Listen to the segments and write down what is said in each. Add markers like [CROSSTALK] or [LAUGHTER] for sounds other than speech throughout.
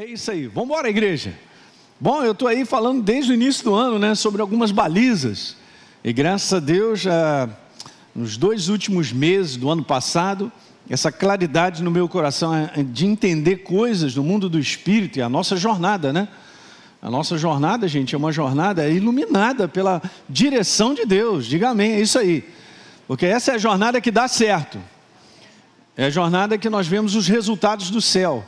É isso aí. Vamos embora, igreja. Bom, eu estou aí falando desde o início do ano, né, sobre algumas balizas. E graças a Deus, já nos dois últimos meses do ano passado, essa claridade no meu coração é de entender coisas no mundo do espírito e a nossa jornada, né? A nossa jornada, gente, é uma jornada iluminada pela direção de Deus. Diga amém, é isso aí. Porque essa é a jornada que dá certo. É a jornada que nós vemos os resultados do céu.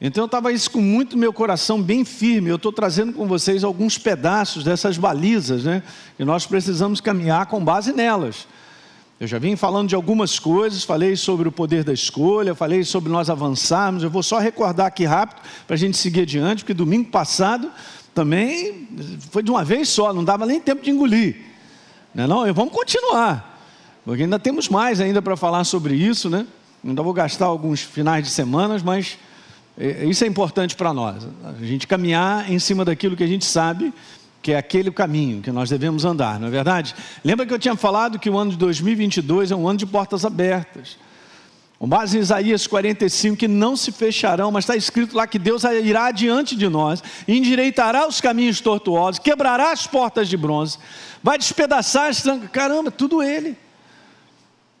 Então eu estava isso com muito meu coração bem firme. Eu estou trazendo com vocês alguns pedaços dessas balizas, né? E nós precisamos caminhar com base nelas. Eu já vim falando de algumas coisas, falei sobre o poder da escolha, falei sobre nós avançarmos. Eu vou só recordar aqui rápido para a gente seguir adiante, porque domingo passado também foi de uma vez só, não dava nem tempo de engolir. Não, é não? E vamos continuar, porque ainda temos mais ainda para falar sobre isso, né? Ainda vou gastar alguns finais de semanas, mas isso é importante para nós, a gente caminhar em cima daquilo que a gente sabe que é aquele caminho que nós devemos andar, não é verdade? Lembra que eu tinha falado que o ano de 2022 é um ano de portas abertas. Com base em Isaías 45, que não se fecharão, mas está escrito lá que Deus irá adiante de nós, endireitará os caminhos tortuosos, quebrará as portas de bronze, vai despedaçar as trancas, caramba, tudo Ele.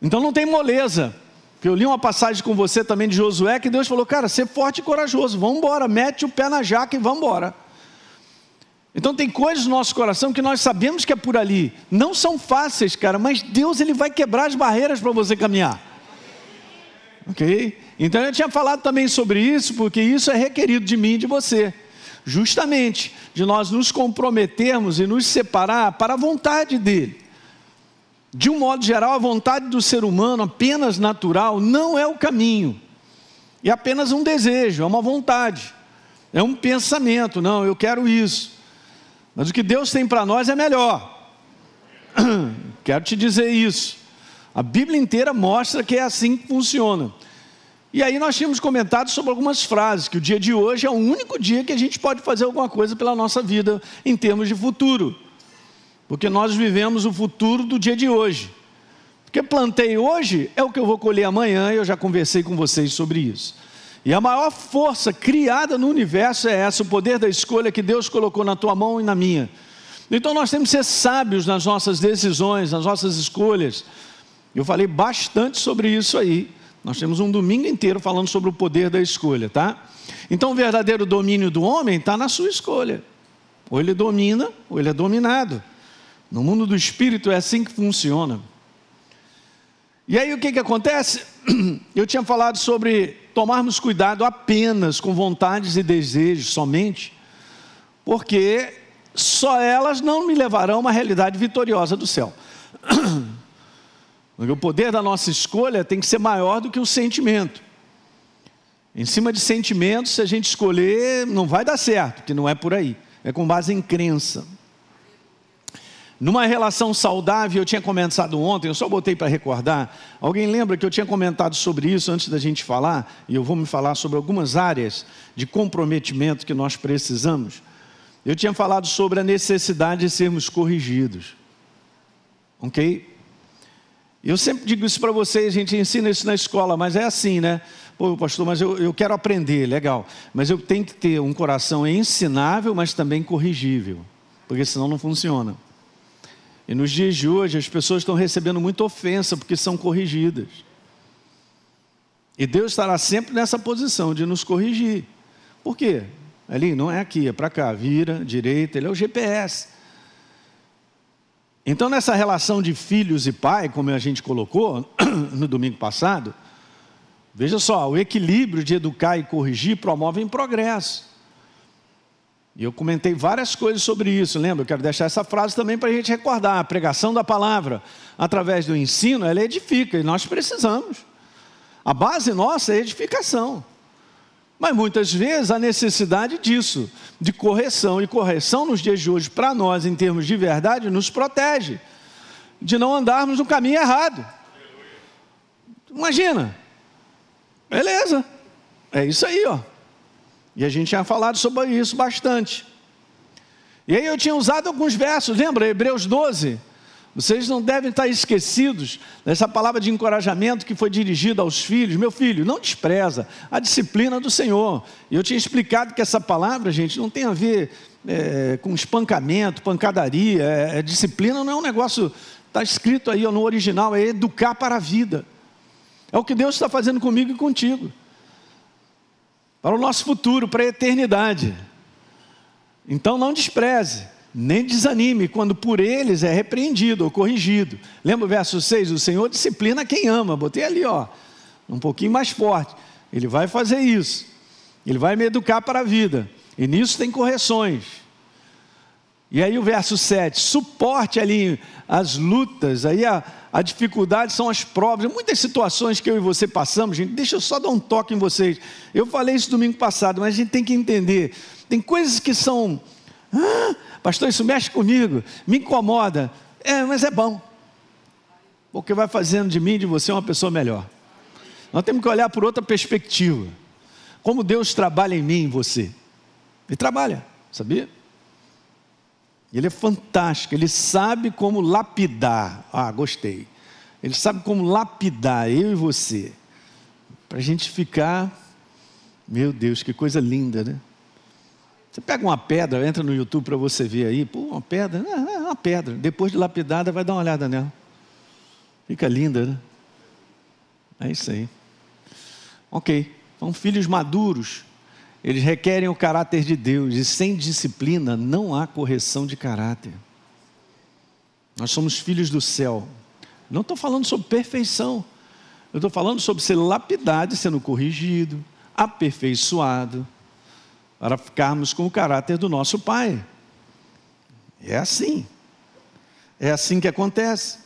Então não tem moleza. Eu li uma passagem com você também de Josué que Deus falou, cara, ser forte e corajoso, vamos embora, mete o pé na jaca e vamos embora. Então tem coisas no nosso coração que nós sabemos que é por ali. Não são fáceis, cara, mas Deus ele vai quebrar as barreiras para você caminhar. Ok? Então eu tinha falado também sobre isso, porque isso é requerido de mim e de você. Justamente de nós nos comprometermos e nos separar para a vontade dele. De um modo geral, a vontade do ser humano, apenas natural, não é o caminho. É apenas um desejo, é uma vontade, é um pensamento. Não, eu quero isso. Mas o que Deus tem para nós é melhor. [CLEARS THROAT] Quero te dizer isso. A Bíblia inteira mostra que é assim que funciona. E aí nós tínhamos comentado sobre algumas frases, que o dia de hoje é o único dia que a gente pode fazer alguma coisa pela nossa vida em termos de futuro. Porque nós vivemos o futuro do dia de hoje. Porque plantei hoje é o que eu vou colher amanhã, e eu já conversei com vocês sobre isso. E a maior força criada no universo é essa, o poder da escolha que Deus colocou na tua mão e na minha. Então nós temos que ser sábios nas nossas decisões, nas nossas escolhas. Eu falei bastante sobre isso aí. Nós temos um domingo inteiro falando sobre o poder da escolha, tá? Então o verdadeiro domínio do homem está na sua escolha. Ou ele domina, ou ele é dominado. No mundo do espírito é assim que funciona. E aí o que, que acontece? [CLEARS THROAT] Eu tinha falado sobre tomarmos cuidado apenas com vontades e desejos somente, porque só elas não me levarão a uma realidade vitoriosa do céu. [CLEARS THROAT] O poder da nossa escolha tem que ser maior do que o sentimento. Em cima de sentimentos, se a gente escolher, não vai dar certo, que não é por aí. É com base em crença. Numa relação saudável, eu tinha começado ontem, eu só botei para recordar. Alguém lembra que eu tinha comentado sobre isso antes da gente falar? E eu vou me falar sobre algumas áreas de comprometimento que nós precisamos. Eu tinha falado sobre a necessidade de sermos corrigidos. Ok? Eu sempre digo isso para vocês, a gente ensina isso na escola, mas é assim, né? Pô, pastor, mas eu, eu quero aprender, legal. Mas eu tenho que ter um coração ensinável, mas também corrigível, porque senão não funciona. E nos dias de hoje as pessoas estão recebendo muita ofensa porque são corrigidas. E Deus estará sempre nessa posição de nos corrigir. Por quê? Ali, não é aqui, é para cá, vira, direita, ele é o GPS. Então, nessa relação de filhos e pai, como a gente colocou [CLEARS THROAT] no domingo passado, veja só, o equilíbrio de educar e corrigir promovem progresso. E eu comentei várias coisas sobre isso, lembra? Eu quero deixar essa frase também para a gente recordar. A pregação da palavra, através do ensino, ela edifica e nós precisamos. A base nossa é edificação. Mas muitas vezes a necessidade disso, de correção, e correção nos dias de hoje, para nós, em termos de verdade, nos protege de não andarmos no caminho errado. Imagina, beleza, é isso aí, ó. E a gente tinha falado sobre isso bastante. E aí eu tinha usado alguns versos, lembra? Hebreus 12, Vocês não devem estar esquecidos dessa palavra de encorajamento que foi dirigida aos filhos. Meu filho, não despreza a disciplina do Senhor. E eu tinha explicado que essa palavra, gente, não tem a ver é, com espancamento, pancadaria. É, é, disciplina não é um negócio, está escrito aí no original, é educar para a vida. É o que Deus está fazendo comigo e contigo. Para o nosso futuro, para a eternidade. Então não despreze, nem desanime quando por eles é repreendido ou corrigido. Lembra o verso 6? O Senhor disciplina quem ama. Botei ali, ó, um pouquinho mais forte. Ele vai fazer isso. Ele vai me educar para a vida. E nisso tem correções. E aí o verso 7, suporte ali as lutas, aí a, a dificuldade são as provas, muitas situações que eu e você passamos, gente, deixa eu só dar um toque em vocês. Eu falei isso domingo passado, mas a gente tem que entender, tem coisas que são, ah, pastor, isso mexe comigo, me incomoda, é, mas é bom, porque vai fazendo de mim e de você uma pessoa melhor. Nós temos que olhar por outra perspectiva, como Deus trabalha em mim e em você. Ele trabalha, sabia? Ele é fantástico, ele sabe como lapidar. Ah, gostei. Ele sabe como lapidar eu e você, para a gente ficar, meu Deus, que coisa linda, né? Você pega uma pedra, entra no YouTube para você ver aí, pô, uma pedra, é uma pedra. Depois de lapidada, vai dar uma olhada nela. Fica linda, né? É isso aí. Ok. São filhos maduros eles requerem o caráter de Deus, e sem disciplina não há correção de caráter. Nós somos filhos do céu. Não estou falando sobre perfeição, eu estou falando sobre ser lapidado, sendo corrigido, aperfeiçoado, para ficarmos com o caráter do nosso Pai. É assim. É assim que acontece.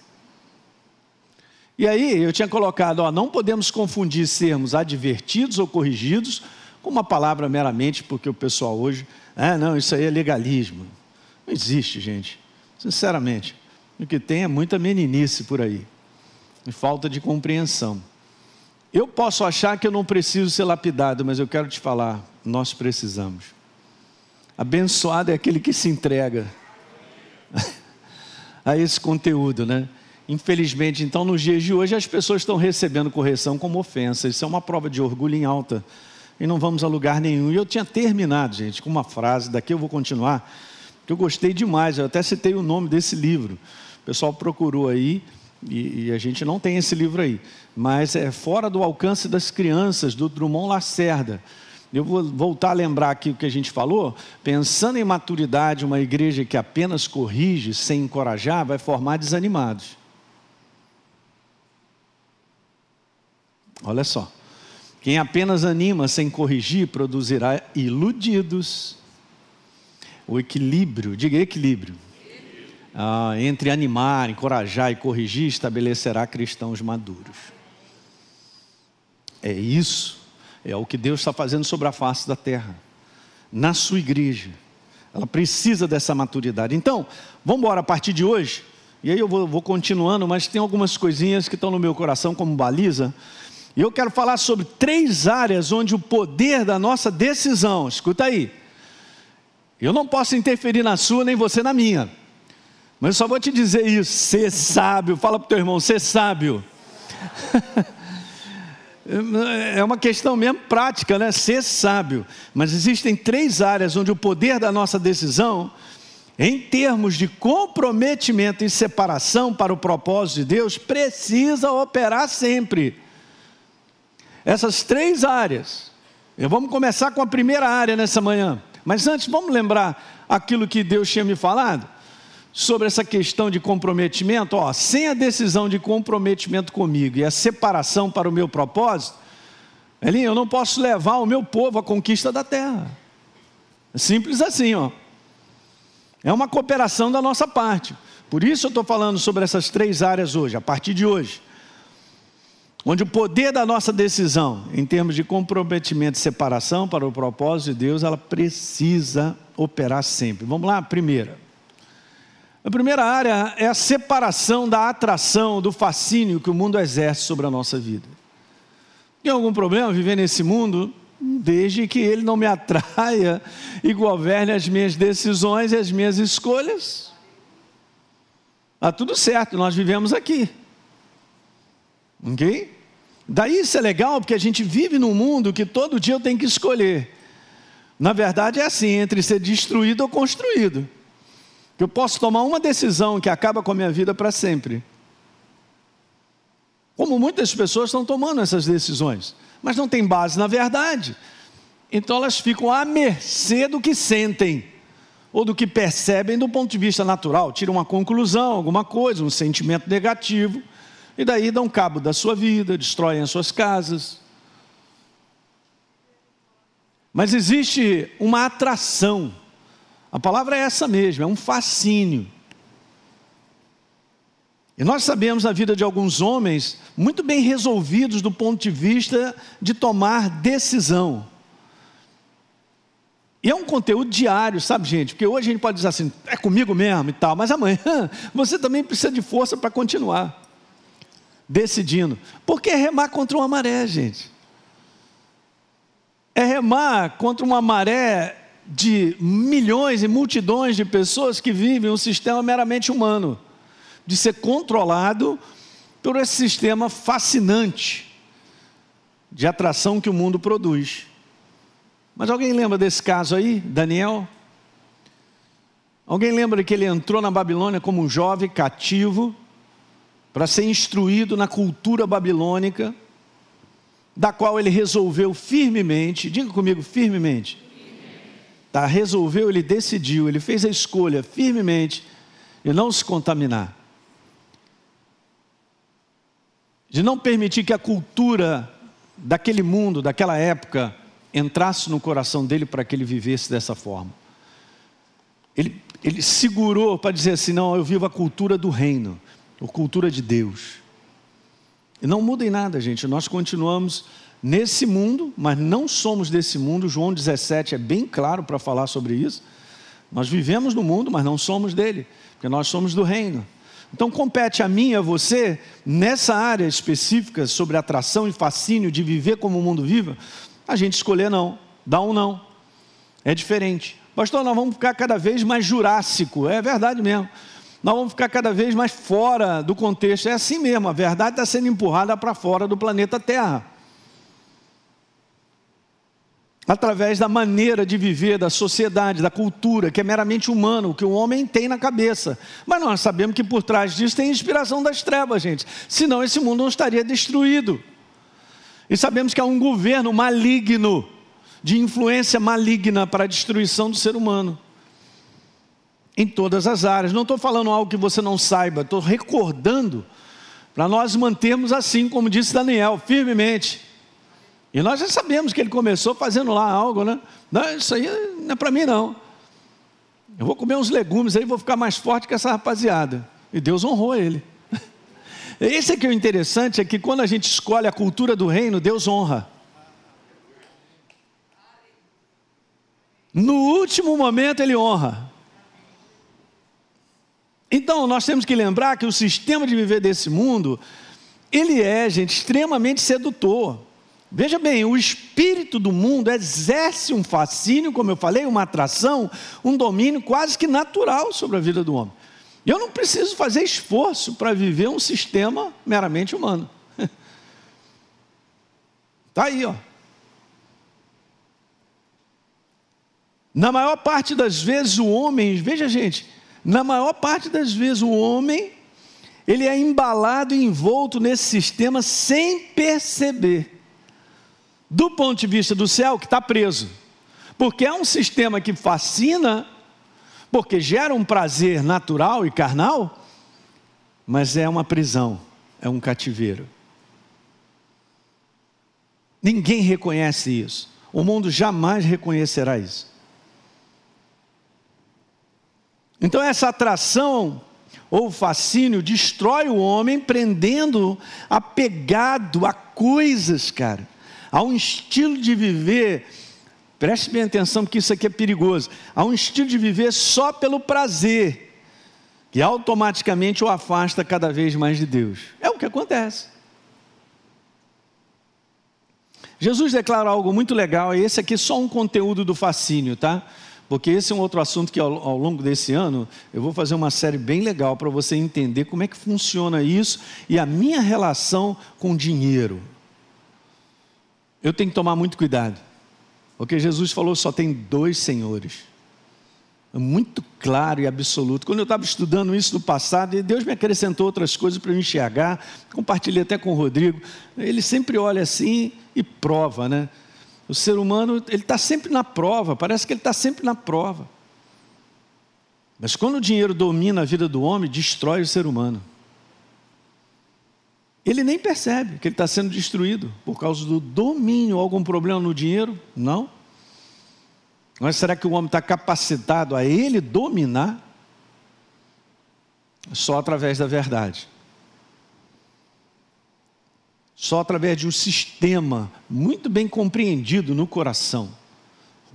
E aí, eu tinha colocado, ó, não podemos confundir sermos advertidos ou corrigidos com uma palavra meramente, porque o pessoal hoje, ah, não, isso aí é legalismo. Não existe, gente. Sinceramente, o que tem é muita meninice por aí, e falta de compreensão. Eu posso achar que eu não preciso ser lapidado, mas eu quero te falar, nós precisamos. Abençoado é aquele que se entrega [LAUGHS] a esse conteúdo, né? Infelizmente, então, nos dias de hoje, as pessoas estão recebendo correção como ofensa. Isso é uma prova de orgulho em alta e não vamos a lugar nenhum. E eu tinha terminado, gente, com uma frase, daqui eu vou continuar, que eu gostei demais, eu até citei o nome desse livro. O pessoal procurou aí, e, e a gente não tem esse livro aí, mas é Fora do Alcance das Crianças, do Drummond Lacerda. Eu vou voltar a lembrar aqui o que a gente falou. Pensando em maturidade, uma igreja que apenas corrige sem encorajar vai formar desanimados. Olha só. Quem apenas anima sem corrigir produzirá iludidos. O equilíbrio, diga equilíbrio. Ah, entre animar, encorajar e corrigir estabelecerá cristãos maduros. É isso, é o que Deus está fazendo sobre a face da terra, na sua igreja. Ela precisa dessa maturidade. Então, vamos embora a partir de hoje. E aí eu vou, vou continuando, mas tem algumas coisinhas que estão no meu coração como baliza e eu quero falar sobre três áreas onde o poder da nossa decisão, escuta aí, eu não posso interferir na sua nem você na minha, mas eu só vou te dizer isso: ser sábio, fala para o teu irmão, ser sábio. [LAUGHS] é uma questão mesmo prática, né? Ser sábio. Mas existem três áreas onde o poder da nossa decisão, em termos de comprometimento e separação para o propósito de Deus, precisa operar sempre. Essas três áreas. Vamos começar com a primeira área nessa manhã. Mas antes, vamos lembrar aquilo que Deus tinha me falado sobre essa questão de comprometimento. Ó, sem a decisão de comprometimento comigo e a separação para o meu propósito, Elinho, eu não posso levar o meu povo à conquista da terra. É simples assim, ó. É uma cooperação da nossa parte. Por isso eu estou falando sobre essas três áreas hoje, a partir de hoje onde o poder da nossa decisão, em termos de comprometimento e separação para o propósito de Deus, ela precisa operar sempre. Vamos lá, primeira. A primeira área é a separação da atração, do fascínio que o mundo exerce sobre a nossa vida. Tem algum problema viver nesse mundo? Desde que ele não me atraia [LAUGHS] e governe as minhas decisões e as minhas escolhas. Tá tudo certo, nós vivemos aqui. Ok? Daí isso é legal porque a gente vive num mundo que todo dia eu tenho que escolher. Na verdade é assim, entre ser destruído ou construído. Eu posso tomar uma decisão que acaba com a minha vida para sempre. Como muitas pessoas estão tomando essas decisões, mas não tem base na verdade. Então elas ficam à mercê do que sentem ou do que percebem do ponto de vista natural, tiram uma conclusão, alguma coisa, um sentimento negativo, e daí dão cabo da sua vida, destroem as suas casas. Mas existe uma atração, a palavra é essa mesmo, é um fascínio. E nós sabemos a vida de alguns homens muito bem resolvidos do ponto de vista de tomar decisão. E é um conteúdo diário, sabe, gente? Porque hoje a gente pode dizer assim, é comigo mesmo e tal, mas amanhã [LAUGHS] você também precisa de força para continuar decidindo. Porque remar contra uma maré, gente. É remar contra uma maré de milhões e multidões de pessoas que vivem um sistema meramente humano, de ser controlado por esse sistema fascinante de atração que o mundo produz. Mas alguém lembra desse caso aí, Daniel? Alguém lembra que ele entrou na Babilônia como um jovem cativo para ser instruído na cultura babilônica, da qual ele resolveu firmemente, diga comigo, firmemente. Tá, resolveu, ele decidiu, ele fez a escolha firmemente de não se contaminar. De não permitir que a cultura daquele mundo, daquela época, entrasse no coração dele para que ele vivesse dessa forma. Ele, ele segurou para dizer assim: não, eu vivo a cultura do reino, a cultura de Deus. E não muda em nada, gente, nós continuamos nesse mundo, mas não somos desse mundo. João 17 é bem claro para falar sobre isso. Nós vivemos no mundo, mas não somos dele, porque nós somos do reino. Então compete a mim e a você, nessa área específica sobre atração e fascínio de viver como o mundo vive, a gente escolher não, dá um não. É diferente. Pastor, nós vamos ficar cada vez mais jurássico. É verdade mesmo. Nós vamos ficar cada vez mais fora do contexto. É assim mesmo, a verdade está sendo empurrada para fora do planeta Terra. Através da maneira de viver, da sociedade, da cultura, que é meramente humano, o que o homem tem na cabeça. Mas nós sabemos que por trás disso tem inspiração das trevas, gente. Senão esse mundo não estaria destruído. E sabemos que há um governo maligno, de influência maligna para a destruição do ser humano. Em todas as áreas. Não estou falando algo que você não saiba, estou recordando para nós mantermos assim, como disse Daniel, firmemente. E nós já sabemos que ele começou fazendo lá algo, né? Não, isso aí não é para mim, não. Eu vou comer uns legumes aí, vou ficar mais forte que essa rapaziada. E Deus honrou ele. [LAUGHS] Esse aqui é o interessante, é que quando a gente escolhe a cultura do reino, Deus honra. No último momento ele honra. Então nós temos que lembrar que o sistema de viver desse mundo, ele é, gente, extremamente sedutor. Veja bem, o espírito do mundo exerce um fascínio, como eu falei, uma atração, um domínio quase que natural sobre a vida do homem. Eu não preciso fazer esforço para viver um sistema meramente humano. Está [LAUGHS] aí, ó. Na maior parte das vezes o homem, veja gente, na maior parte das vezes o homem, ele é embalado e envolto nesse sistema sem perceber. Do ponto de vista do céu, que está preso. Porque é um sistema que fascina, porque gera um prazer natural e carnal, mas é uma prisão, é um cativeiro. Ninguém reconhece isso. O mundo jamais reconhecerá isso. Então, essa atração ou fascínio destrói o homem, prendendo apegado a coisas, cara, a um estilo de viver Preste bem atenção, porque isso aqui é perigoso. Há um estilo de viver só pelo prazer, que automaticamente o afasta cada vez mais de Deus. É o que acontece. Jesus declara algo muito legal, e esse aqui é só um conteúdo do fascínio, tá? Porque esse é um outro assunto que ao, ao longo desse ano eu vou fazer uma série bem legal para você entender como é que funciona isso e a minha relação com dinheiro. Eu tenho que tomar muito cuidado, porque Jesus falou só tem dois senhores. É muito claro e absoluto. Quando eu estava estudando isso no passado, e Deus me acrescentou outras coisas para eu enxergar, compartilhei até com o Rodrigo. Ele sempre olha assim e prova, né? O ser humano, ele está sempre na prova, parece que ele está sempre na prova. Mas quando o dinheiro domina a vida do homem, destrói o ser humano. Ele nem percebe que ele está sendo destruído por causa do domínio. Algum problema no dinheiro? Não. Mas será que o homem está capacitado a ele dominar? Só através da verdade. Só através de um sistema muito bem compreendido no coração.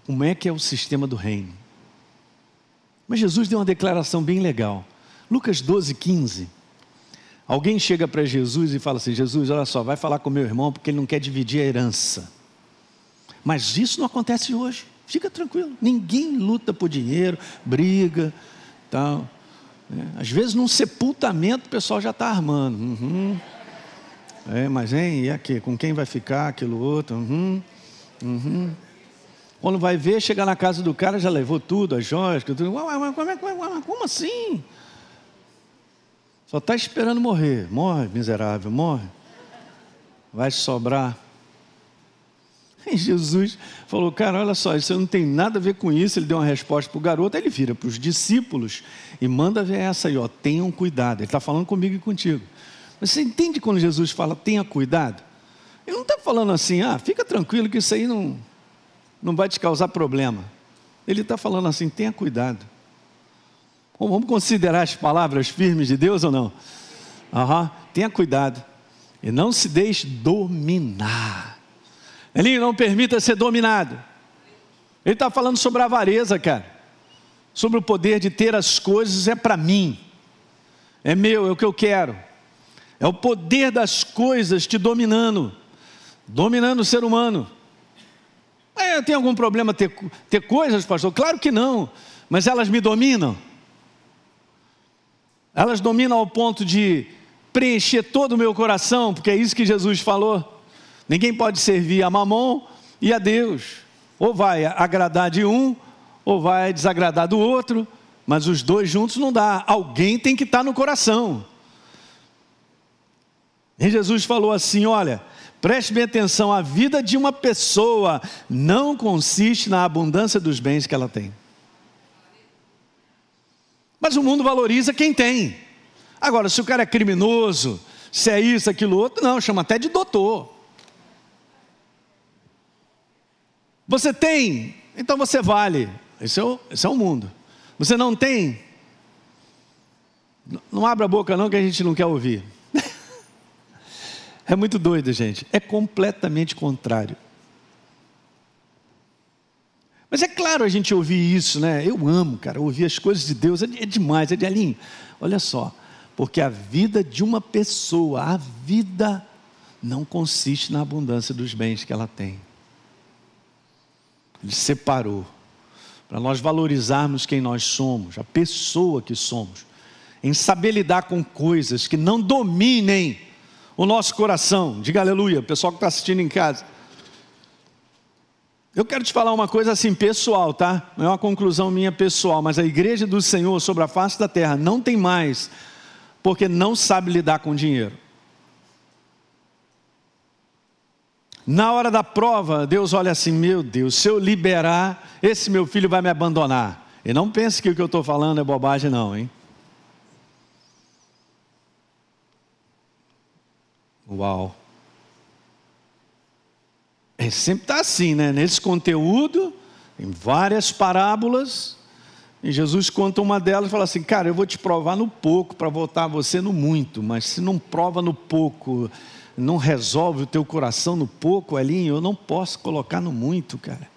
Como é que é o sistema do reino? Mas Jesus deu uma declaração bem legal. Lucas 12, 15. Alguém chega para Jesus e fala assim: Jesus, olha só, vai falar com meu irmão porque ele não quer dividir a herança. Mas isso não acontece hoje. Fica tranquilo, ninguém luta por dinheiro, briga, tal. Né? Às vezes num sepultamento o pessoal já está armando. Uhum. É, mas hein, e aqui? Com quem vai ficar aquilo outro? Uhum. Uhum. Quando vai ver, chega na casa do cara, já levou tudo, as joias, tudo. Como, como assim? Só está esperando morrer. Morre, miserável, morre. Vai sobrar [LAUGHS] e Jesus falou: Cara, olha só, isso não tem nada a ver com isso. Ele deu uma resposta para o garoto, aí ele vira para os discípulos e manda ver essa aí, ó, tenham cuidado. Ele está falando comigo e contigo. Mas você entende quando Jesus fala tenha cuidado? Ele não está falando assim, ah, fica tranquilo que isso aí não, não vai te causar problema. Ele está falando assim, tenha cuidado. Bom, vamos considerar as palavras firmes de Deus ou não? Uhum. Tenha cuidado. E não se deixe dominar ele não permita ser dominado. Ele está falando sobre a avareza, cara. Sobre o poder de ter as coisas é para mim. É meu, é o que eu quero. É o poder das coisas te dominando. Dominando o ser humano. É, tem algum problema ter, ter coisas, pastor? Claro que não. Mas elas me dominam. Elas dominam ao ponto de preencher todo o meu coração, porque é isso que Jesus falou. Ninguém pode servir a mamon e a Deus. Ou vai agradar de um, ou vai desagradar do outro, mas os dois juntos não dá. Alguém tem que estar no coração. E Jesus falou assim: olha, preste bem atenção, a vida de uma pessoa não consiste na abundância dos bens que ela tem. Mas o mundo valoriza quem tem. Agora, se o cara é criminoso, se é isso, aquilo outro, não, chama até de doutor. Você tem, então você vale. Esse é o, esse é o mundo. Você não tem, não abra a boca não que a gente não quer ouvir. É muito doido, gente. É completamente contrário. Mas é claro a gente ouvir isso, né? Eu amo, cara, ouvir as coisas de Deus é, é demais, é de alinho. Olha só, porque a vida de uma pessoa, a vida não consiste na abundância dos bens que ela tem. Ele separou para nós valorizarmos quem nós somos, a pessoa que somos, em saber lidar com coisas que não dominem o nosso coração. Diga aleluia, pessoal que está assistindo em casa. Eu quero te falar uma coisa assim pessoal, tá? Não é uma conclusão minha pessoal, mas a igreja do Senhor sobre a face da terra não tem mais, porque não sabe lidar com dinheiro. Na hora da prova, Deus olha assim: meu Deus, se eu liberar, esse meu filho vai me abandonar. E não pense que o que eu estou falando é bobagem, não, hein? Uau! É, sempre está assim, né? Nesse conteúdo, em várias parábolas, e Jesus conta uma delas e fala assim: Cara, eu vou te provar no pouco para voltar você no muito, mas se não prova no pouco, não resolve o teu coração no pouco, Elinho, eu não posso colocar no muito, cara.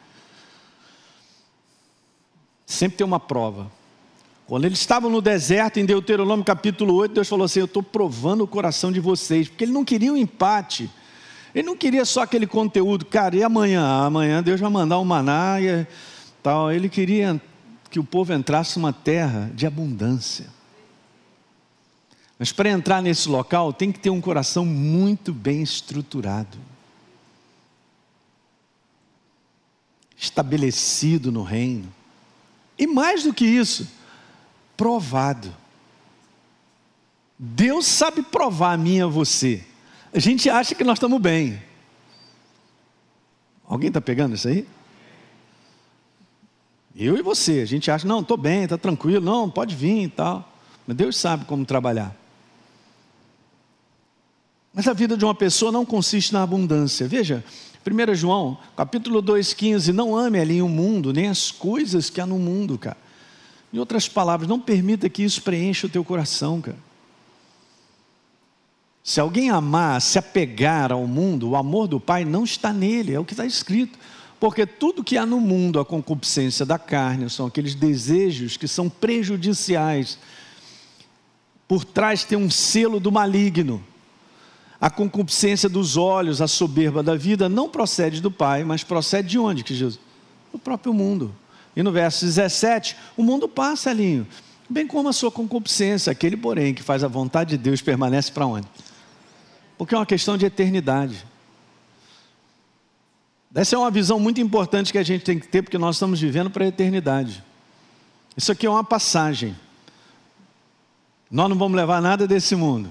Sempre tem uma prova. Quando eles estavam no deserto, em Deuteronômio capítulo 8, Deus falou assim: Eu estou provando o coração de vocês, porque ele não queria um empate. Ele não queria só aquele conteúdo, cara, e amanhã? Amanhã Deus vai mandar um maná e tal, ele queria que o povo entrasse numa terra de abundância. Mas para entrar nesse local tem que ter um coração muito bem estruturado, estabelecido no reino. E mais do que isso, provado. Deus sabe provar a mim e a você. A gente acha que nós estamos bem. Alguém está pegando isso aí? Eu e você, a gente acha, não, estou bem, está tranquilo, não, pode vir e tal. Mas Deus sabe como trabalhar. Mas a vida de uma pessoa não consiste na abundância. Veja, 1 João, capítulo 2,15, não ame ali o mundo, nem as coisas que há no mundo, cara. Em outras palavras, não permita que isso preencha o teu coração, cara. Se alguém amar, se apegar ao mundo, o amor do Pai não está nele, é o que está escrito. Porque tudo que há no mundo, a concupiscência da carne, são aqueles desejos que são prejudiciais. Por trás tem um selo do maligno. A concupiscência dos olhos, a soberba da vida, não procede do Pai, mas procede de onde, que Jesus? Do próprio mundo. E no verso 17, o mundo passa, Alinho, bem como a sua concupiscência, aquele, porém, que faz a vontade de Deus permanece para onde? porque é uma questão de eternidade. Essa é uma visão muito importante que a gente tem que ter, porque nós estamos vivendo para a eternidade. Isso aqui é uma passagem. Nós não vamos levar nada desse mundo.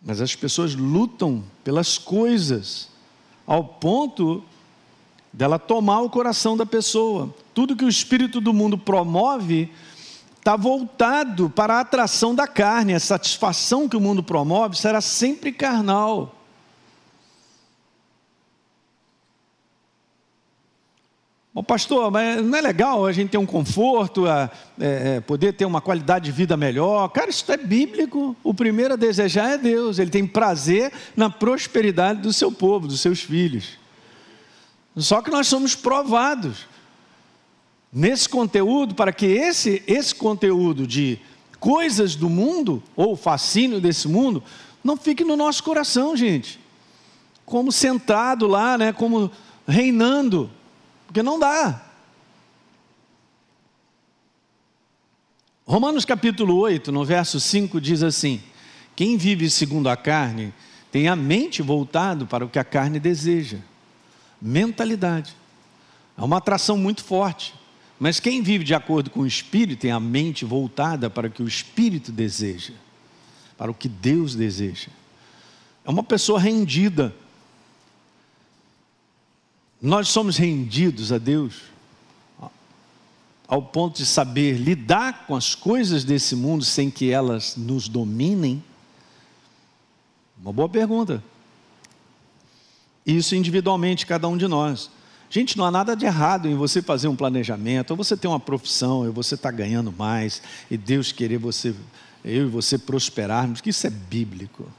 Mas as pessoas lutam pelas coisas, ao ponto dela tomar o coração da pessoa. Tudo que o espírito do mundo promove está voltado para a atração da carne, a satisfação que o mundo promove será sempre carnal. Bom, pastor, mas não é legal a gente ter um conforto, a, é, é, poder ter uma qualidade de vida melhor? Cara, isso é bíblico. O primeiro a desejar é Deus. Ele tem prazer na prosperidade do seu povo, dos seus filhos. Só que nós somos provados nesse conteúdo para que esse, esse conteúdo de coisas do mundo, ou fascínio desse mundo, não fique no nosso coração, gente. Como sentado lá, né, como reinando, porque não dá. Romanos capítulo 8, no verso 5 diz assim: Quem vive segundo a carne tem a mente voltado para o que a carne deseja. Mentalidade. É uma atração muito forte. Mas quem vive de acordo com o Espírito tem a mente voltada para o que o Espírito deseja, para o que Deus deseja. É uma pessoa rendida. Nós somos rendidos a Deus ao ponto de saber lidar com as coisas desse mundo sem que elas nos dominem? Uma boa pergunta. Isso individualmente, cada um de nós. Gente, não há nada de errado em você fazer um planejamento, ou você ter uma profissão, ou você estar tá ganhando mais, e Deus querer você, eu e você prosperarmos, que isso é bíblico.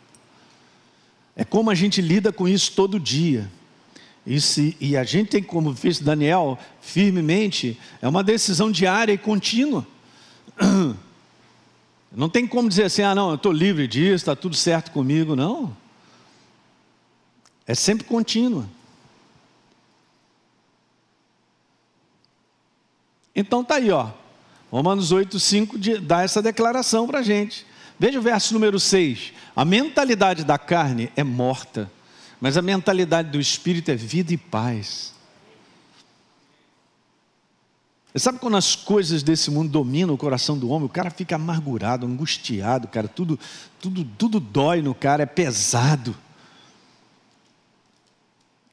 É como a gente lida com isso todo dia. Isso, e a gente tem, como fez Daniel, firmemente, é uma decisão diária e contínua. [CLEARS THROAT] Não tem como dizer assim, ah, não, eu estou livre disso, está tudo certo comigo. Não. É sempre contínua. Então tá aí, ó. Romanos 8, 5 dá essa declaração para a gente. Veja o verso número 6. A mentalidade da carne é morta, mas a mentalidade do espírito é vida e paz. Você sabe quando as coisas desse mundo dominam o coração do homem, o cara fica amargurado, angustiado, cara, tudo, tudo, tudo dói no cara, é pesado.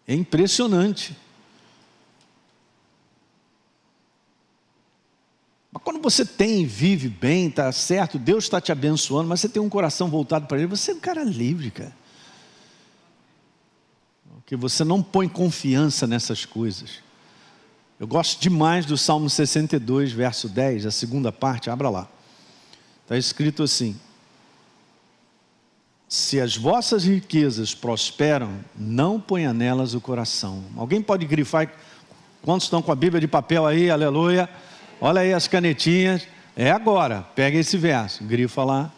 É impressionante. Mas quando você tem, vive bem, está certo, Deus está te abençoando, mas você tem um coração voltado para Ele, você é um cara livre, cara. Porque você não põe confiança nessas coisas. Eu gosto demais do Salmo 62, verso 10, a segunda parte, abra lá. Está escrito assim: Se as vossas riquezas prosperam, não ponha nelas o coração. Alguém pode grifar? Quantos estão com a Bíblia de papel aí? Aleluia. Olha aí as canetinhas. É agora. Pega esse verso, grifa lá.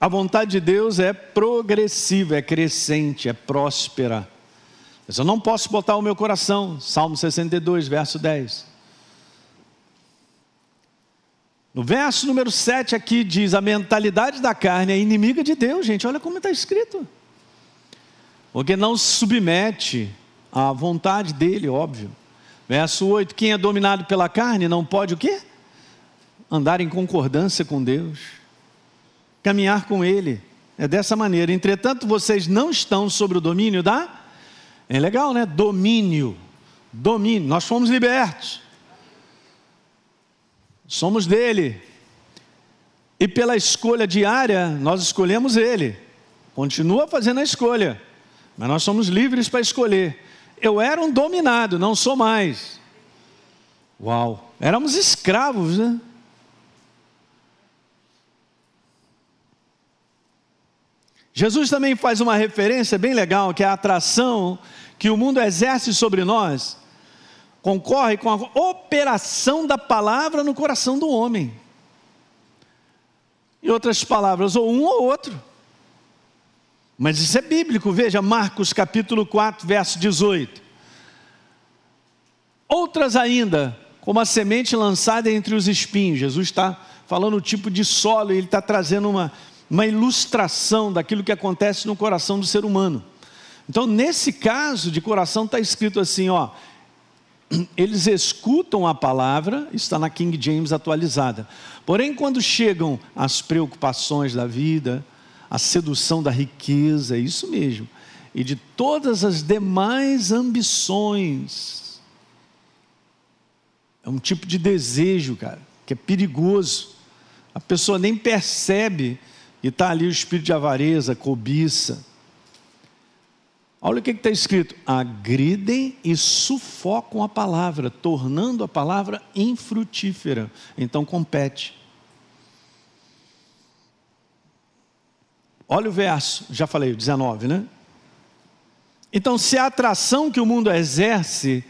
A vontade de Deus é progressiva, é crescente, é próspera. Mas eu não posso botar o meu coração. Salmo 62, verso 10. No verso número 7 aqui diz: a mentalidade da carne é inimiga de Deus, gente. Olha como está escrito. Porque não se submete à vontade dele, óbvio. Verso 8: quem é dominado pela carne não pode o quê? Andar em concordância com Deus, caminhar com Ele. É dessa maneira. Entretanto, vocês não estão sobre o domínio da. É legal, né? Domínio. Domínio. Nós fomos libertos. Somos dele. E pela escolha diária, nós escolhemos ele. Continua fazendo a escolha. Mas nós somos livres para escolher. Eu era um dominado, não sou mais. Uau, éramos escravos, né? Jesus também faz uma referência bem legal, que é a atração que o mundo exerce sobre nós, concorre com a operação da palavra no coração do homem. Em outras palavras, ou um ou outro. Mas isso é bíblico, veja Marcos capítulo 4, verso 18. Outras ainda, como a semente lançada entre os espinhos. Jesus está falando o tipo de solo ele está trazendo uma, uma ilustração daquilo que acontece no coração do ser humano. Então, nesse caso de coração, está escrito assim: ó, eles escutam a palavra, está na King James atualizada. Porém, quando chegam as preocupações da vida, a sedução da riqueza, é isso mesmo, e de todas as demais ambições. É um tipo de desejo, cara, que é perigoso. A pessoa nem percebe e está ali o espírito de avareza, cobiça. Olha o que está escrito: agridem e sufocam a palavra, tornando a palavra infrutífera. Então compete. Olha o verso, já falei, 19, né? Então, se a atração que o mundo exerce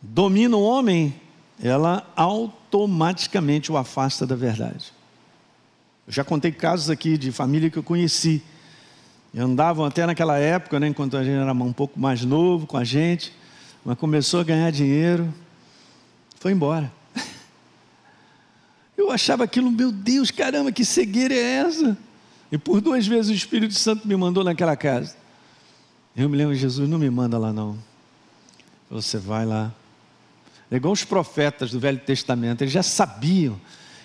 domina o homem, ela automaticamente o afasta da verdade. Eu já contei casos aqui de família que eu conheci. Andavam até naquela época, né, enquanto a gente era um pouco mais novo com a gente, mas começou a ganhar dinheiro, foi embora. [LAUGHS] Eu achava aquilo, meu Deus, caramba, que cegueira é essa? E por duas vezes o Espírito Santo me mandou naquela casa. Eu me lembro, Jesus, não me manda lá não. Você vai lá. É igual os profetas do Velho Testamento, eles já sabiam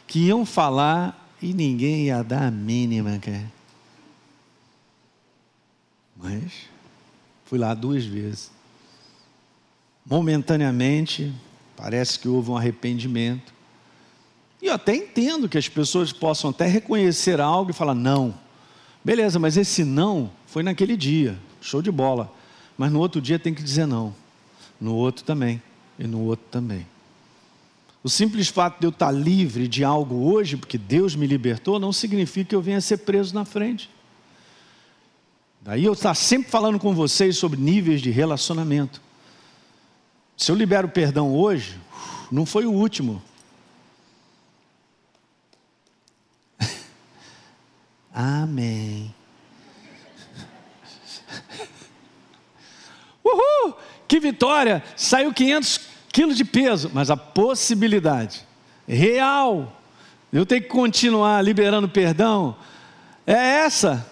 que iam falar e ninguém ia dar a mínima, cara. Mas fui lá duas vezes. Momentaneamente, parece que houve um arrependimento. E eu até entendo que as pessoas possam até reconhecer algo e falar, não. Beleza, mas esse não foi naquele dia, show de bola. Mas no outro dia tem que dizer não. No outro também. E no outro também. O simples fato de eu estar livre de algo hoje, porque Deus me libertou, não significa que eu venha ser preso na frente. Daí eu estar sempre falando com vocês sobre níveis de relacionamento. Se eu libero perdão hoje, não foi o último. [LAUGHS] Amém. [LAUGHS] Uhul! Que vitória! Saiu 500 quilos de peso, mas a possibilidade real eu tenho que continuar liberando perdão é essa.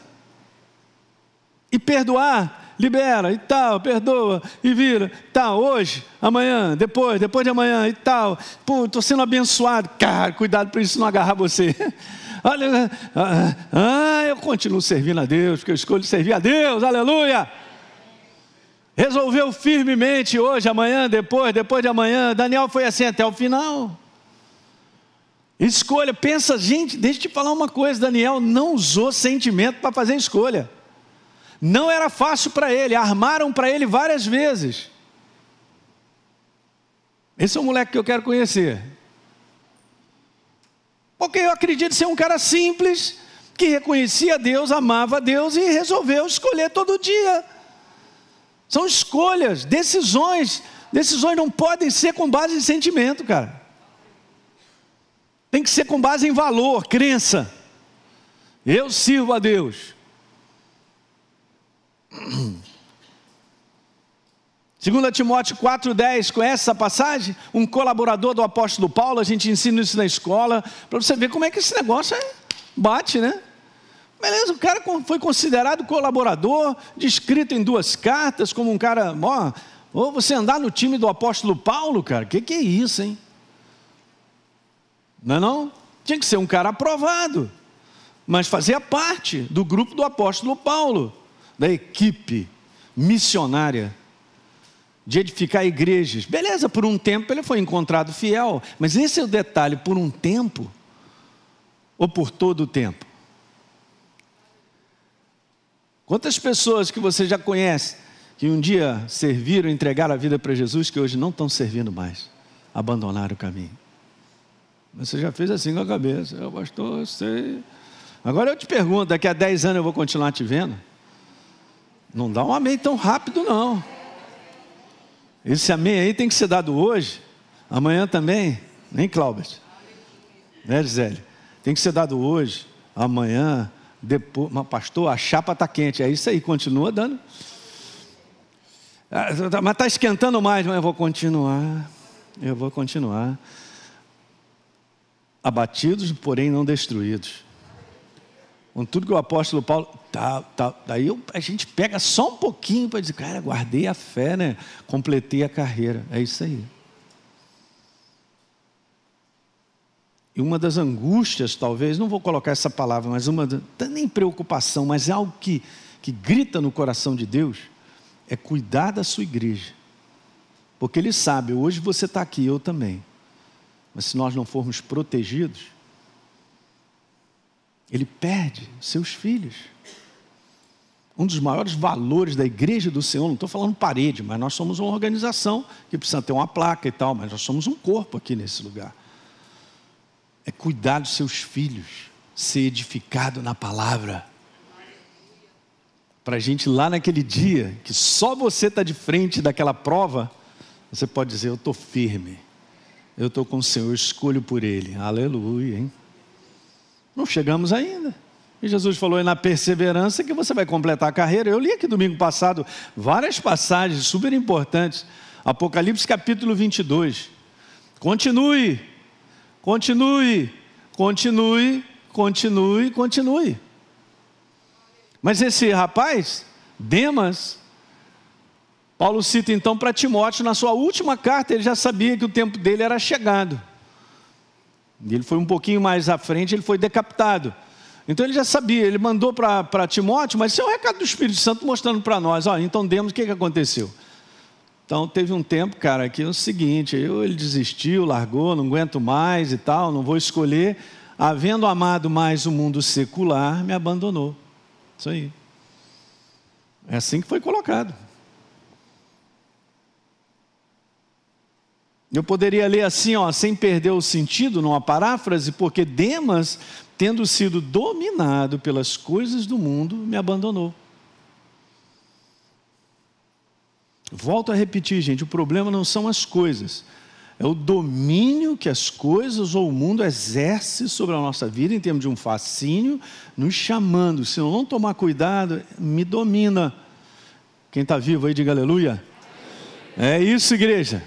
E perdoar, libera e tal, perdoa e vira, tal, hoje, amanhã, depois, depois de amanhã e tal. Pô, estou sendo abençoado. Cara, cuidado para isso não agarrar você. [LAUGHS] Olha, ah, ah, eu continuo servindo a Deus, porque eu escolho servir a Deus, aleluia. Resolveu firmemente hoje, amanhã, depois, depois de amanhã. Daniel foi assim até o final. Escolha, pensa, gente, deixa eu te falar uma coisa: Daniel não usou sentimento para fazer escolha. Não era fácil para ele, armaram para ele várias vezes. Esse é o moleque que eu quero conhecer. Porque eu acredito ser um cara simples, que reconhecia Deus, amava Deus e resolveu escolher todo dia. São escolhas, decisões. Decisões não podem ser com base em sentimento, cara. Tem que ser com base em valor, crença. Eu sirvo a Deus. [CLEARS THROAT] 2 Timóteo 4,10, conhece essa passagem? Um colaborador do apóstolo Paulo, a gente ensina isso na escola, para você ver como é que esse negócio é, bate, né? Beleza, o cara foi considerado colaborador, descrito em duas cartas, como um cara, ó, ou você andar no time do apóstolo Paulo, cara, que, que é isso, hein? Não é não? Tinha que ser um cara aprovado, mas fazia parte do grupo do apóstolo Paulo, da equipe missionária de edificar igrejas. Beleza, por um tempo ele foi encontrado fiel, mas esse é o detalhe: por um tempo ou por todo o tempo? Quantas pessoas que você já conhece que um dia serviram, entregaram a vida para Jesus, que hoje não estão servindo mais, abandonaram o caminho? Você já fez assim com a cabeça, eu, pastor, sei. Agora eu te pergunto: daqui a 10 anos eu vou continuar te vendo? Não dá um amém tão rápido, não. Esse amém aí tem que ser dado hoje, amanhã também, nem Cláudio. Né, Gisele? Tem que ser dado hoje, amanhã, depois. Mas, pastor, a chapa está quente. É isso aí, continua dando. Ah, mas está esquentando mais, mas eu vou continuar. Eu vou continuar. Abatidos, porém não destruídos. Com tudo que o apóstolo Paulo. Tá, tá, daí eu, a gente pega só um pouquinho para dizer, cara, guardei a fé, né? Completei a carreira. É isso aí. E uma das angústias, talvez, não vou colocar essa palavra, mas uma, é nem preocupação, mas é algo que, que grita no coração de Deus, é cuidar da sua igreja. Porque Ele sabe, hoje você está aqui, eu também. Mas se nós não formos protegidos, ele perde seus filhos. Um dos maiores valores da igreja do Senhor, não estou falando parede, mas nós somos uma organização que precisa ter uma placa e tal, mas nós somos um corpo aqui nesse lugar. É cuidar dos seus filhos, ser edificado na palavra. Para a gente lá naquele dia, que só você está de frente daquela prova, você pode dizer: Eu estou firme, eu estou com o Senhor, eu escolho por Ele. Aleluia, hein? Não chegamos ainda. E Jesus falou: é na perseverança que você vai completar a carreira. Eu li aqui domingo passado várias passagens super importantes. Apocalipse capítulo 22. Continue, continue, continue, continue, continue. Mas esse rapaz, Demas, Paulo cita então para Timóteo, na sua última carta, ele já sabia que o tempo dele era chegado. Ele foi um pouquinho mais à frente, ele foi decapitado. Então ele já sabia, ele mandou para Timóteo, mas isso é o recado do Espírito Santo mostrando para nós. Olha, então demos o que, que aconteceu. Então teve um tempo, cara, que é o seguinte, eu, ele desistiu, largou, não aguento mais e tal, não vou escolher. Havendo amado mais o mundo secular, me abandonou. Isso aí. É assim que foi colocado. Eu poderia ler assim, ó, sem perder o sentido, numa paráfrase, porque Demas, tendo sido dominado pelas coisas do mundo, me abandonou. Volto a repetir, gente, o problema não são as coisas, é o domínio que as coisas ou o mundo exerce sobre a nossa vida em termos de um fascínio, nos chamando. Se eu não tomar cuidado, me domina. Quem está vivo aí, diga aleluia. É isso, igreja.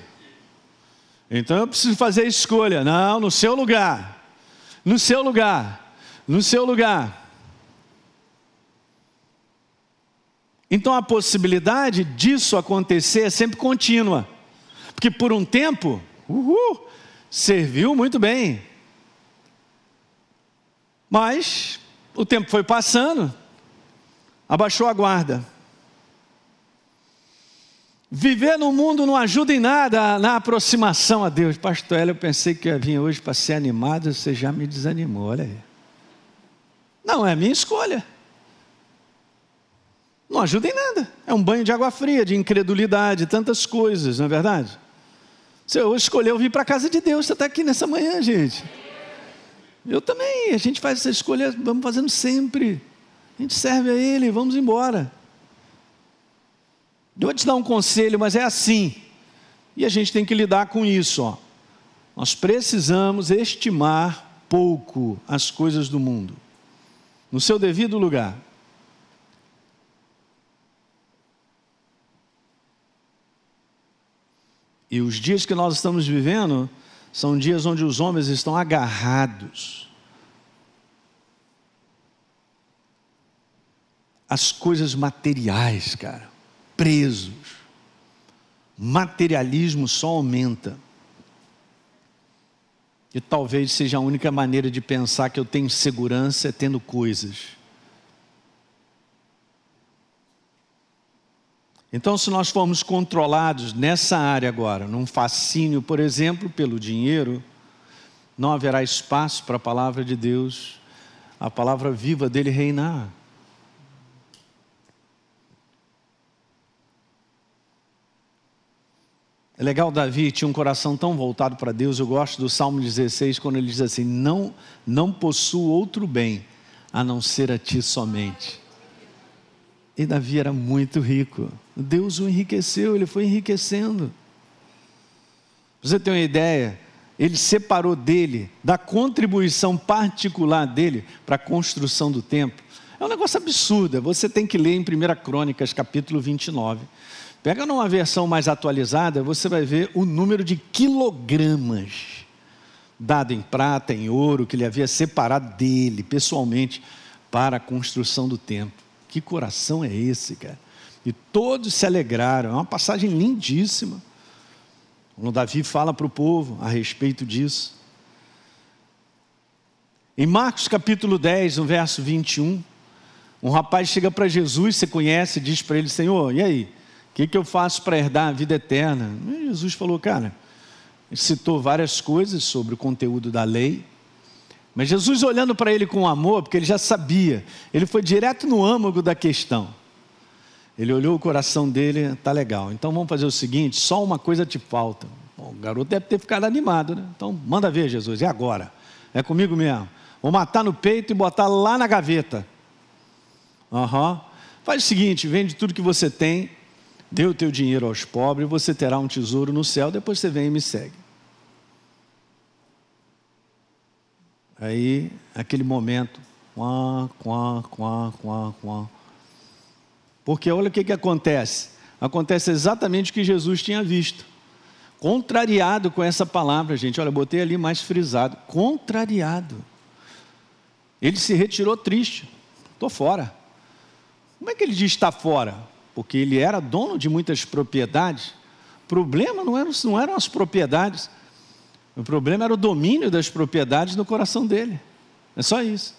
Então eu preciso fazer escolha. Não, no seu lugar. No seu lugar. No seu lugar. Então a possibilidade disso acontecer é sempre contínua. Porque por um tempo, uhul, serviu muito bem. Mas o tempo foi passando, abaixou a guarda. Viver no mundo não ajuda em nada na aproximação a Deus. Pastor Hélio, eu pensei que ia vir hoje para ser animado, você já me desanimou, olha aí. Não, é a minha escolha. Não ajuda em nada. É um banho de água fria, de incredulidade, tantas coisas, não é verdade? Você hoje escolheu vir para a casa de Deus, você está aqui nessa manhã, gente. Eu também, a gente faz essa escolha, vamos fazendo sempre. A gente serve a Ele, vamos embora. Eu vou te dar um conselho, mas é assim. E a gente tem que lidar com isso. Ó. Nós precisamos estimar pouco as coisas do mundo. no seu devido lugar. E os dias que nós estamos vivendo são dias onde os homens estão agarrados às coisas materiais, cara, presos. Materialismo só aumenta. E talvez seja a única maneira de pensar que eu tenho segurança é tendo coisas. Então, se nós formos controlados nessa área agora, num fascínio, por exemplo, pelo dinheiro, não haverá espaço para a palavra de Deus, a palavra viva dele reinar. É legal, Davi tinha um coração tão voltado para Deus. Eu gosto do Salmo 16, quando ele diz assim: Não, não possuo outro bem a não ser a ti somente. E Davi era muito rico. Deus o enriqueceu, ele foi enriquecendo. Você tem uma ideia? Ele separou dele, da contribuição particular dele para a construção do templo. É um negócio absurdo. Você tem que ler em 1 Crônicas, capítulo 29. Pega numa versão mais atualizada, você vai ver o número de quilogramas dado em prata, em ouro, que ele havia separado dele, pessoalmente, para a construção do templo. Que coração é esse, cara? E todos se alegraram. É uma passagem lindíssima. Quando Davi fala para o povo a respeito disso. Em Marcos capítulo 10, no verso 21, um rapaz chega para Jesus, você conhece, diz para ele: Senhor, e aí? O que, que eu faço para herdar a vida eterna? E Jesus falou, cara, citou várias coisas sobre o conteúdo da lei. Mas Jesus, olhando para ele com amor, porque ele já sabia, ele foi direto no âmago da questão. Ele olhou o coração dele, tá legal. Então vamos fazer o seguinte: só uma coisa te falta. Bom, o garoto deve ter ficado animado, né? Então manda ver, Jesus, é agora. É comigo mesmo. Vou matar no peito e botar lá na gaveta. Uhum. Faz o seguinte: vende tudo que você tem, dê o teu dinheiro aos pobres, você terá um tesouro no céu, depois você vem e me segue. Aí, aquele momento, quá, quá, quá, quá, quá. Porque olha o que, que acontece. Acontece exatamente o que Jesus tinha visto. Contrariado com essa palavra, gente. Olha, botei ali mais frisado. Contrariado. Ele se retirou triste. Estou fora. Como é que ele diz está fora? Porque ele era dono de muitas propriedades. O problema não eram, não eram as propriedades. O problema era o domínio das propriedades no coração dele. É só isso.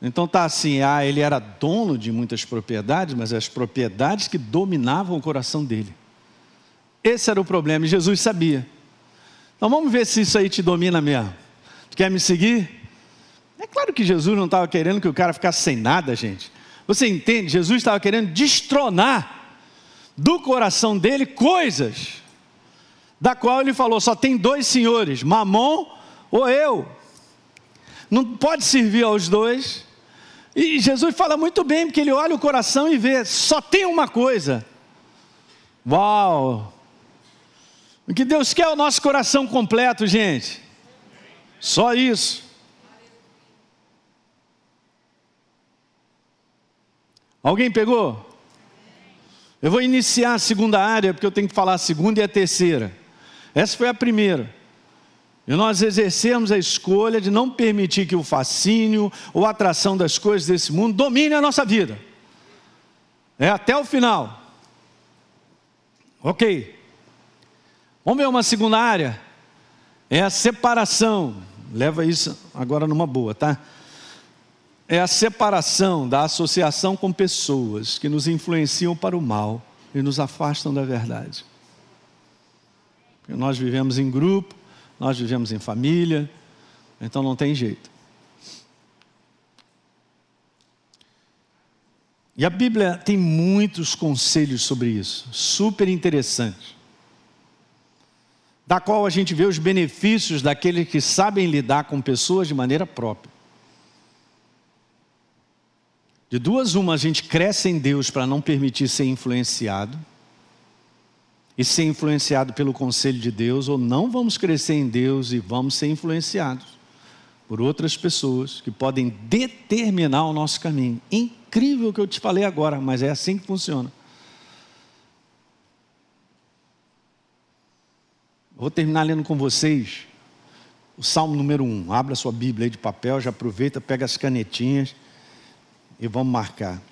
Então tá assim, ah, ele era dono de muitas propriedades, mas as propriedades que dominavam o coração dele. Esse era o problema, e Jesus sabia. Então vamos ver se isso aí te domina mesmo. Tu quer me seguir? É claro que Jesus não estava querendo que o cara ficasse sem nada, gente. Você entende? Jesus estava querendo destronar do coração dele coisas da qual ele falou: só tem dois senhores, Mamon ou eu. Não pode servir aos dois. E Jesus fala muito bem, porque ele olha o coração e vê: só tem uma coisa. Uau! O que Deus quer é o nosso coração completo, gente. Só isso. Alguém pegou? Eu vou iniciar a segunda área, porque eu tenho que falar a segunda e a terceira. Essa foi a primeira. E nós exercemos a escolha de não permitir que o fascínio ou a atração das coisas desse mundo domine a nossa vida. É até o final. Ok. Vamos ver uma segunda área. É a separação. Leva isso agora numa boa, tá? É a separação da associação com pessoas que nos influenciam para o mal e nos afastam da verdade. Porque nós vivemos em grupo, nós vivemos em família, então não tem jeito. E a Bíblia tem muitos conselhos sobre isso, super interessantes. Da qual a gente vê os benefícios daqueles que sabem lidar com pessoas de maneira própria. De duas, uma, a gente cresce em Deus para não permitir ser influenciado e ser influenciado pelo conselho de Deus, ou não vamos crescer em Deus e vamos ser influenciados por outras pessoas que podem determinar o nosso caminho. Incrível o que eu te falei agora, mas é assim que funciona. Vou terminar lendo com vocês o Salmo número 1. Abra sua Bíblia aí de papel, já aproveita, pega as canetinhas e vamos marcar.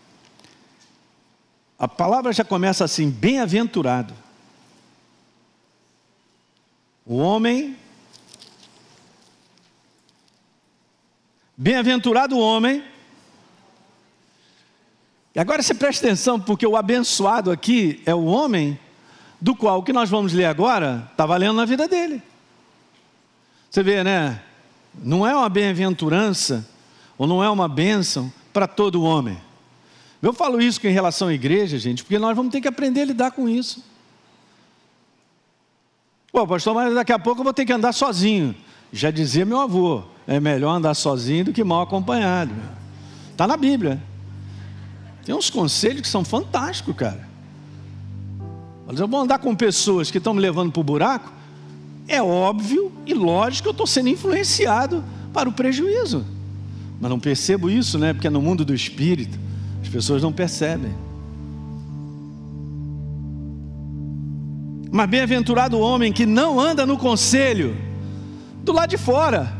A palavra já começa assim: bem-aventurado. O homem. Bem-aventurado o homem. E agora você presta atenção, porque o abençoado aqui é o homem do qual o que nós vamos ler agora está valendo na vida dele. Você vê, né? Não é uma bem-aventurança, ou não é uma bênção para todo homem. Eu falo isso em relação à igreja, gente, porque nós vamos ter que aprender a lidar com isso. Pô, pastor, mas daqui a pouco eu vou ter que andar sozinho. Já dizia meu avô: é melhor andar sozinho do que mal acompanhado. Está na Bíblia. Tem uns conselhos que são fantásticos, cara. Mas eu vou andar com pessoas que estão me levando para o buraco. É óbvio e lógico que eu estou sendo influenciado para o prejuízo. Mas não percebo isso, né? Porque é no mundo do espírito, as pessoas não percebem. Mas bem-aventurado o homem que não anda no conselho do lado de fora,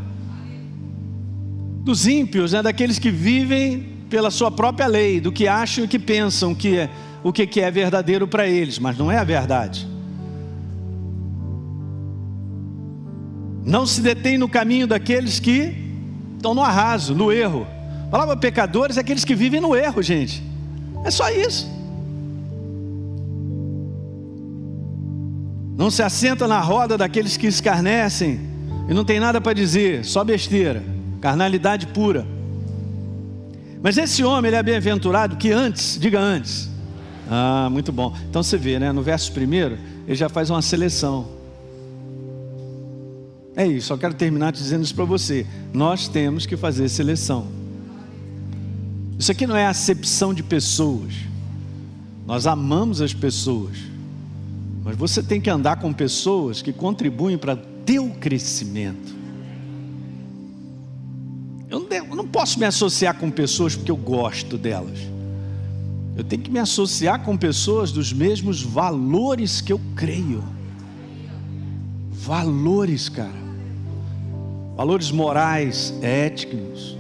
dos ímpios, né? daqueles que vivem pela sua própria lei, do que acham e que pensam que é o que é verdadeiro para eles, mas não é a verdade. Não se detém no caminho daqueles que estão no arraso, no erro. A palavra pecadores é aqueles que vivem no erro, gente. É só isso. Não se assenta na roda daqueles que escarnecem e não tem nada para dizer, só besteira, carnalidade pura. Mas esse homem, ele é bem-aventurado que antes, diga antes, ah, muito bom. Então você vê, né? No verso primeiro, ele já faz uma seleção. É isso, só quero terminar dizendo isso para você. Nós temos que fazer seleção. Isso aqui não é acepção de pessoas. Nós amamos as pessoas. Mas você tem que andar com pessoas que contribuem para teu crescimento. Eu não posso me associar com pessoas porque eu gosto delas. Eu tenho que me associar com pessoas dos mesmos valores que eu creio. Valores, cara. Valores morais, éticos.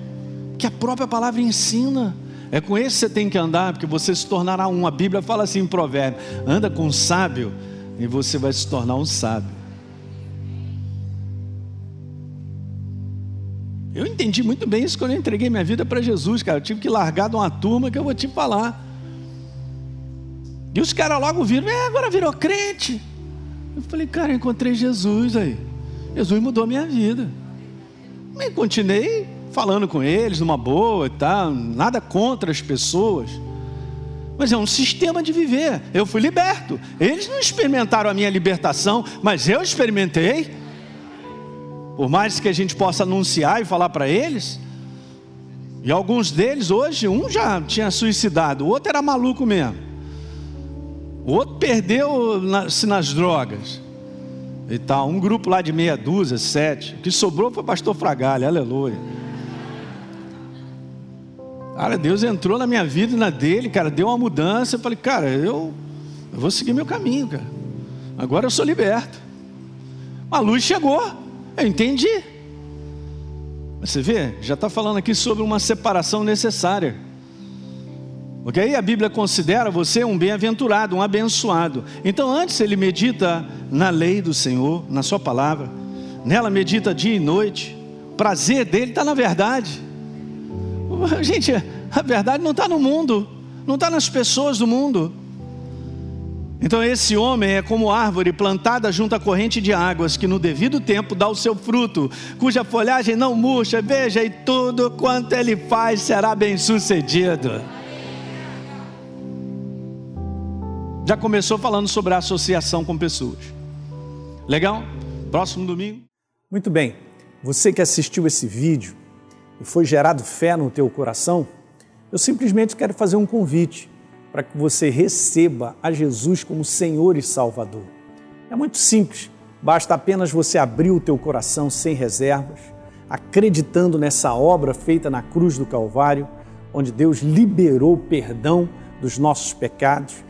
Que a própria palavra ensina. É com esse que você tem que andar, porque você se tornará um. A Bíblia fala assim em provérbio: anda com um sábio e você vai se tornar um sábio. Eu entendi muito bem isso quando eu entreguei minha vida para Jesus, cara. Eu tive que largar de uma turma que eu vou te falar. E os caras logo viram, é, agora virou crente. Eu falei, cara, eu encontrei Jesus aí. Jesus mudou a minha vida. E continuei falando com eles numa boa e tal, nada contra as pessoas. Mas é um sistema de viver. Eu fui liberto. Eles não experimentaram a minha libertação, mas eu experimentei. Por mais que a gente possa anunciar e falar para eles, e alguns deles hoje, um já tinha suicidado, o outro era maluco mesmo. O outro perdeu-se nas drogas. E tal. Um grupo lá de meia dúzia, sete. O que sobrou foi o pastor Fragalha, aleluia. Cara, Deus entrou na minha vida e na dele, cara, deu uma mudança. Eu falei, cara, eu, eu vou seguir meu caminho, cara. Agora eu sou liberto. A luz chegou, eu entendi. Você vê, já está falando aqui sobre uma separação necessária. Aí a Bíblia considera você um bem-aventurado, um abençoado. Então, antes ele medita na lei do Senhor, na Sua palavra, nela medita dia e noite. O prazer dele está na verdade. [LAUGHS] Gente, a verdade não está no mundo, não está nas pessoas do mundo. Então, esse homem é como árvore plantada junto à corrente de águas, que no devido tempo dá o seu fruto, cuja folhagem não murcha, veja, e tudo quanto ele faz será bem sucedido. Já começou falando sobre a associação com pessoas. Legal? Próximo domingo. Muito bem. Você que assistiu esse vídeo e foi gerado fé no teu coração, eu simplesmente quero fazer um convite para que você receba a Jesus como Senhor e Salvador. É muito simples. Basta apenas você abrir o teu coração sem reservas, acreditando nessa obra feita na cruz do Calvário, onde Deus liberou perdão dos nossos pecados,